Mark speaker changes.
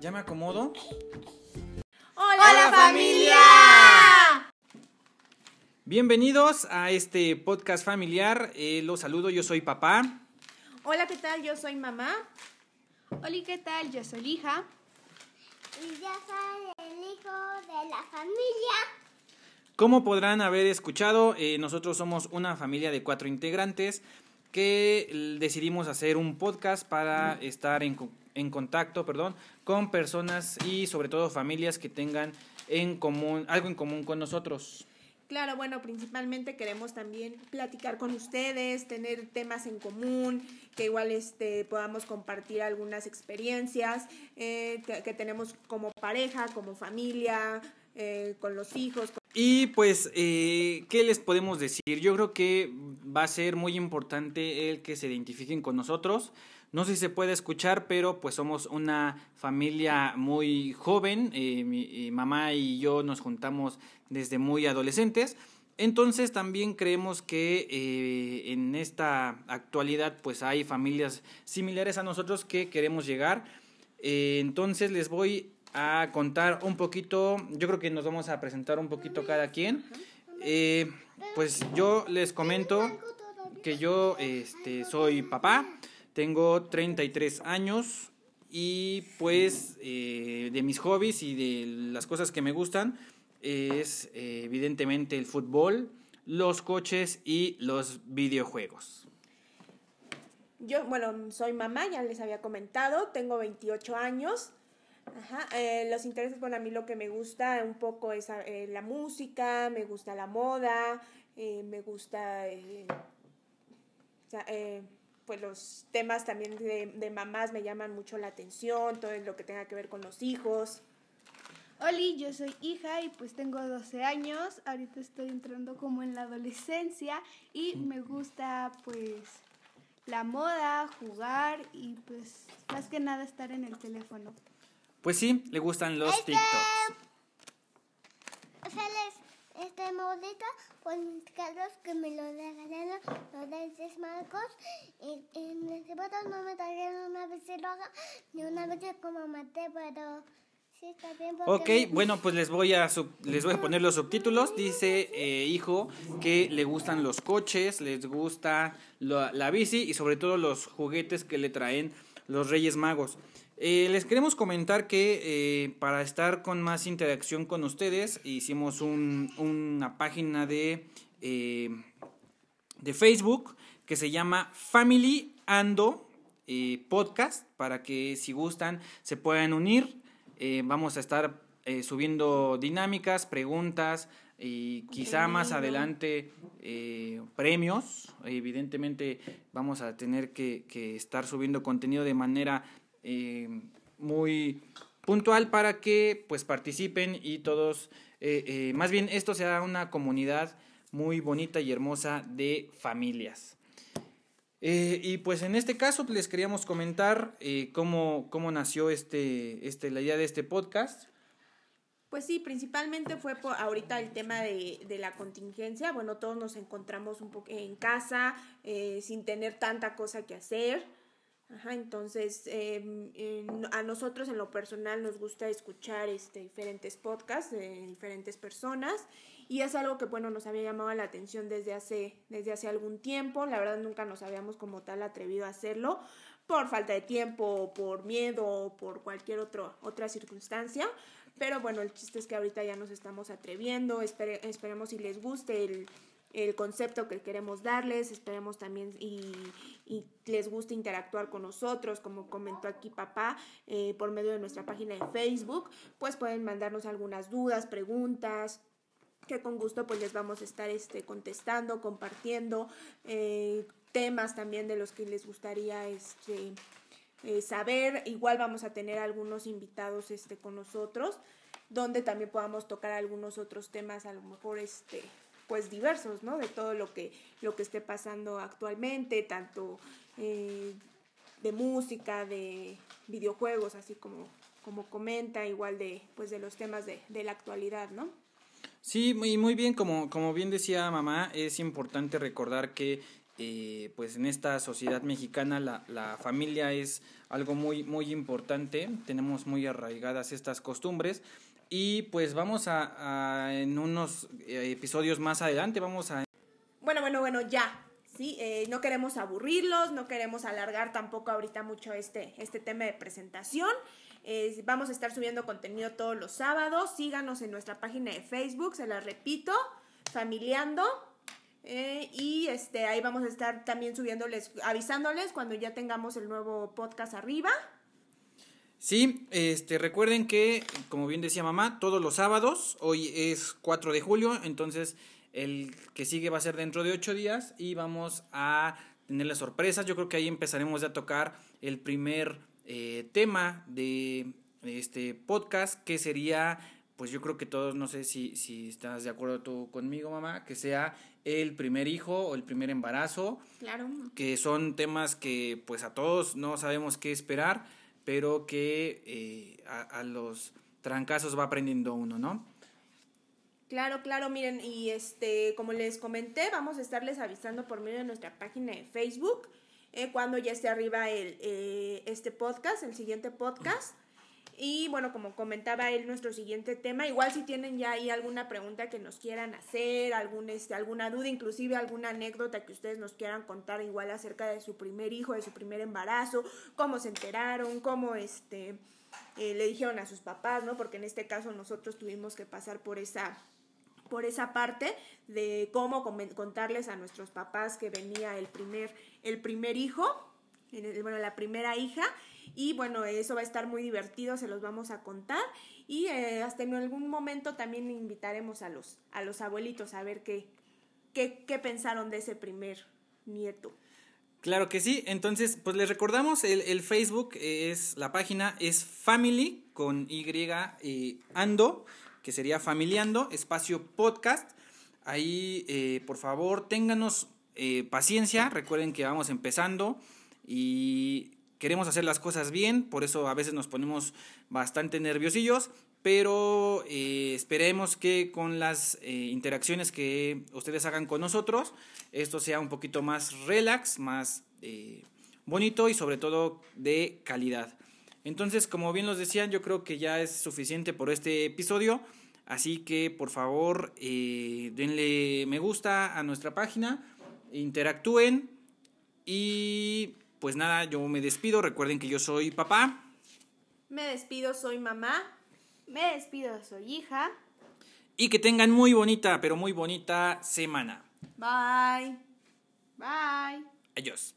Speaker 1: ¿Ya me acomodo?
Speaker 2: ¡Hola, familia!
Speaker 1: Bienvenidos a este podcast familiar. Eh, los saludo, yo soy papá.
Speaker 2: Hola, ¿qué tal? Yo soy mamá.
Speaker 3: Hola, ¿qué tal? Yo soy hija.
Speaker 4: Y yo soy el hijo de la familia.
Speaker 1: Como podrán haber escuchado, eh, nosotros somos una familia de cuatro integrantes que decidimos hacer un podcast para estar en, en contacto perdón, con personas y sobre todo familias que tengan en común, algo en común con nosotros.
Speaker 2: Claro, bueno, principalmente queremos también platicar con ustedes, tener temas en común, que igual este, podamos compartir algunas experiencias eh, que, tenemos como pareja, como familia, eh, con los hijos.
Speaker 1: Y pues, eh, ¿qué les podemos decir? Yo creo que va a ser muy importante el que se identifiquen con nosotros. No sé si se puede escuchar, pero pues somos una familia muy joven. Eh, mi eh, mamá y yo nos juntamos desde muy adolescentes. Entonces también creemos que eh, en esta actualidad pues hay familias similares a nosotros que queremos llegar. entonces les voy a contar un poquito, yo creo que nos vamos a presentar un poquito cada quien. pues yo les comento que yo este, soy papá. Tengo 33 años y pues eh, de mis hobbies y de las cosas que me gustan es eh, evidentemente el fútbol, los coches y los videojuegos.
Speaker 2: Yo, bueno, soy mamá, ya les había comentado, tengo 28 años. Ajá, eh, los intereses, bueno, a mí lo que me gusta un poco es la música, me gusta la moda, me gusta pues los temas también de, mamás me llaman mucho la atención, todo lo que tenga que ver con los hijos.
Speaker 3: Oli, yo soy hija y pues tengo 12 años, ahorita estoy entrando como en la adolescencia y me gusta pues la moda, jugar y pues más que nada estar en el teléfono.
Speaker 1: Pues sí, le gustan los este, TikToks.
Speaker 4: este modito con mis carros que me lo regalaron y, en ese fotos no me trajeron una vez roja ni una vez como maté pero sí está bien
Speaker 1: Ok, bueno pues les voy a les voy a poner los subtítulos. Dice eh, hijo que le gustan los coches les gusta la, la bici y sobre todo los juguetes que le traen los Reyes Magos. Eh, les queremos comentar que eh, para estar con más interacción con ustedes hicimos una página de, de Facebook que se llama Family Ando Podcast para que si gustan se puedan unir. vamos a estar subiendo dinámicas, preguntas y quizá más adelante premios. Evidentemente vamos a tener que, que, estar subiendo contenido de manera eh, muy puntual para que pues participen y todos, eh, eh, más bien esto sea una comunidad muy bonita y hermosa de familias. y pues en este caso les queríamos comentar cómo, cómo nació este, este, la idea de este podcast.
Speaker 2: Pues sí, principalmente fue por ahorita el tema de, de la contingencia. Bueno, todos nos encontramos un poco en casa, sin tener tanta cosa que hacer. Ajá, entonces, em, a nosotros en lo personal nos gusta escuchar este, diferentes podcasts de diferentes personas y es algo que, bueno, nos había llamado la atención desde hace, desde hace algún tiempo. La verdad nunca nos habíamos como tal atrevido a hacerlo por falta de tiempo, por miedo o por cualquier otro, otra circunstancia. Pero bueno, el chiste es que ahorita ya nos estamos atreviendo. esperemos si les guste el el concepto que queremos darles, esperemos también y, les guste interactuar con nosotros, como comentó aquí papá, eh, por medio de nuestra página de Facebook, pues pueden mandarnos algunas dudas, preguntas, que con gusto pues les vamos a estar este, contestando, compartiendo eh, temas también de los que les gustaría este, eh, saber. Igual vamos a tener algunos invitados este, con nosotros, donde también podamos tocar algunos otros temas, a lo mejor este pues diversos, ¿no? De todo lo que, lo que esté pasando actualmente, tanto eh, de música, de videojuegos, así como, como comenta, igual de, pues de los temas de, de la actualidad, ¿no?
Speaker 1: Sí, muy, muy bien, como, como bien decía mamá, es importante recordar que eh, pues en esta sociedad mexicana la, la, familia es algo muy, muy importante, tenemos muy arraigadas estas costumbres y pues vamos a, en unos eh, episodios más adelante, vamos a...
Speaker 2: Bueno, bueno, bueno, ya. Sí, eh, no queremos aburrirlos, no queremos alargar tampoco ahorita mucho este, este tema de presentación. Vamos a estar subiendo contenido todos los sábados. Síganos en nuestra página de Facebook, se la repito, Familiando. Eh, y este, ahí vamos a estar también subiéndoles, avisándoles cuando ya tengamos el nuevo podcast arriba.
Speaker 1: Sí, este, recuerden que, como bien decía mamá, todos los sábados, hoy es 4 de julio, entonces el que sigue va a ser dentro de 8 días y vamos a tener las sorpresas. Yo creo que ahí empezaremos a tocar el primer eh, tema de este podcast, que sería pues yo creo que todos, no sé si, si estás de acuerdo tú conmigo, mamá, que sea el primer hijo o el primer embarazo.
Speaker 2: Claro.
Speaker 1: Que son temas que pues a todos no sabemos qué esperar, pero que eh, a, los trancazos va aprendiendo uno, ¿no?
Speaker 2: Claro, claro, miren, y este, como les comenté, vamos a estarles avisando por medio de nuestra página de Facebook, eh, cuando ya esté arriba el, eh, este podcast, el siguiente podcast. Y bueno, como comentaba él, nuestro siguiente tema, igual si tienen ya ahí alguna pregunta que nos quieran hacer, algún, este, alguna duda, inclusive alguna anécdota que ustedes nos quieran contar igual acerca de su primer hijo, de su primer embarazo, cómo se enteraron, cómo este, eh, le dijeron a sus papás, ¿no? Porque en este caso nosotros tuvimos que pasar por esa por esa parte de cómo contarles a nuestros papás que venía el primer, el primer hijo, bueno, la primera hija, y bueno, eso va a estar muy divertido, se los vamos a contar. Y eh, hasta en algún momento también invitaremos a los, a los abuelitos a ver qué, qué, qué pensaron de ese primer nieto.
Speaker 1: Claro que sí, entonces pues les recordamos, el, el Facebook es, la página es Family con Y eh, Ando, que sería Familiando, espacio podcast. Ahí, eh, por favor, ténganos eh, paciencia, recuerden que vamos empezando y queremos hacer las cosas bien, por eso a veces nos ponemos bastante nerviosillos, pero eh, esperemos que con las eh, interacciones que ustedes hagan con nosotros, esto sea un poquito más relax, más eh, bonito y sobre todo de calidad. Entonces, como bien los decían, yo creo que ya es suficiente por este episodio. Así que por favor denle me gusta a nuestra página, interactúen y pues nada, yo me despido. Recuerden que yo soy papá.
Speaker 2: Me despido, soy mamá.
Speaker 3: Me despido, soy hija.
Speaker 1: Y que tengan muy bonita, pero muy bonita semana.
Speaker 2: Bye.
Speaker 3: Bye.
Speaker 1: Adiós.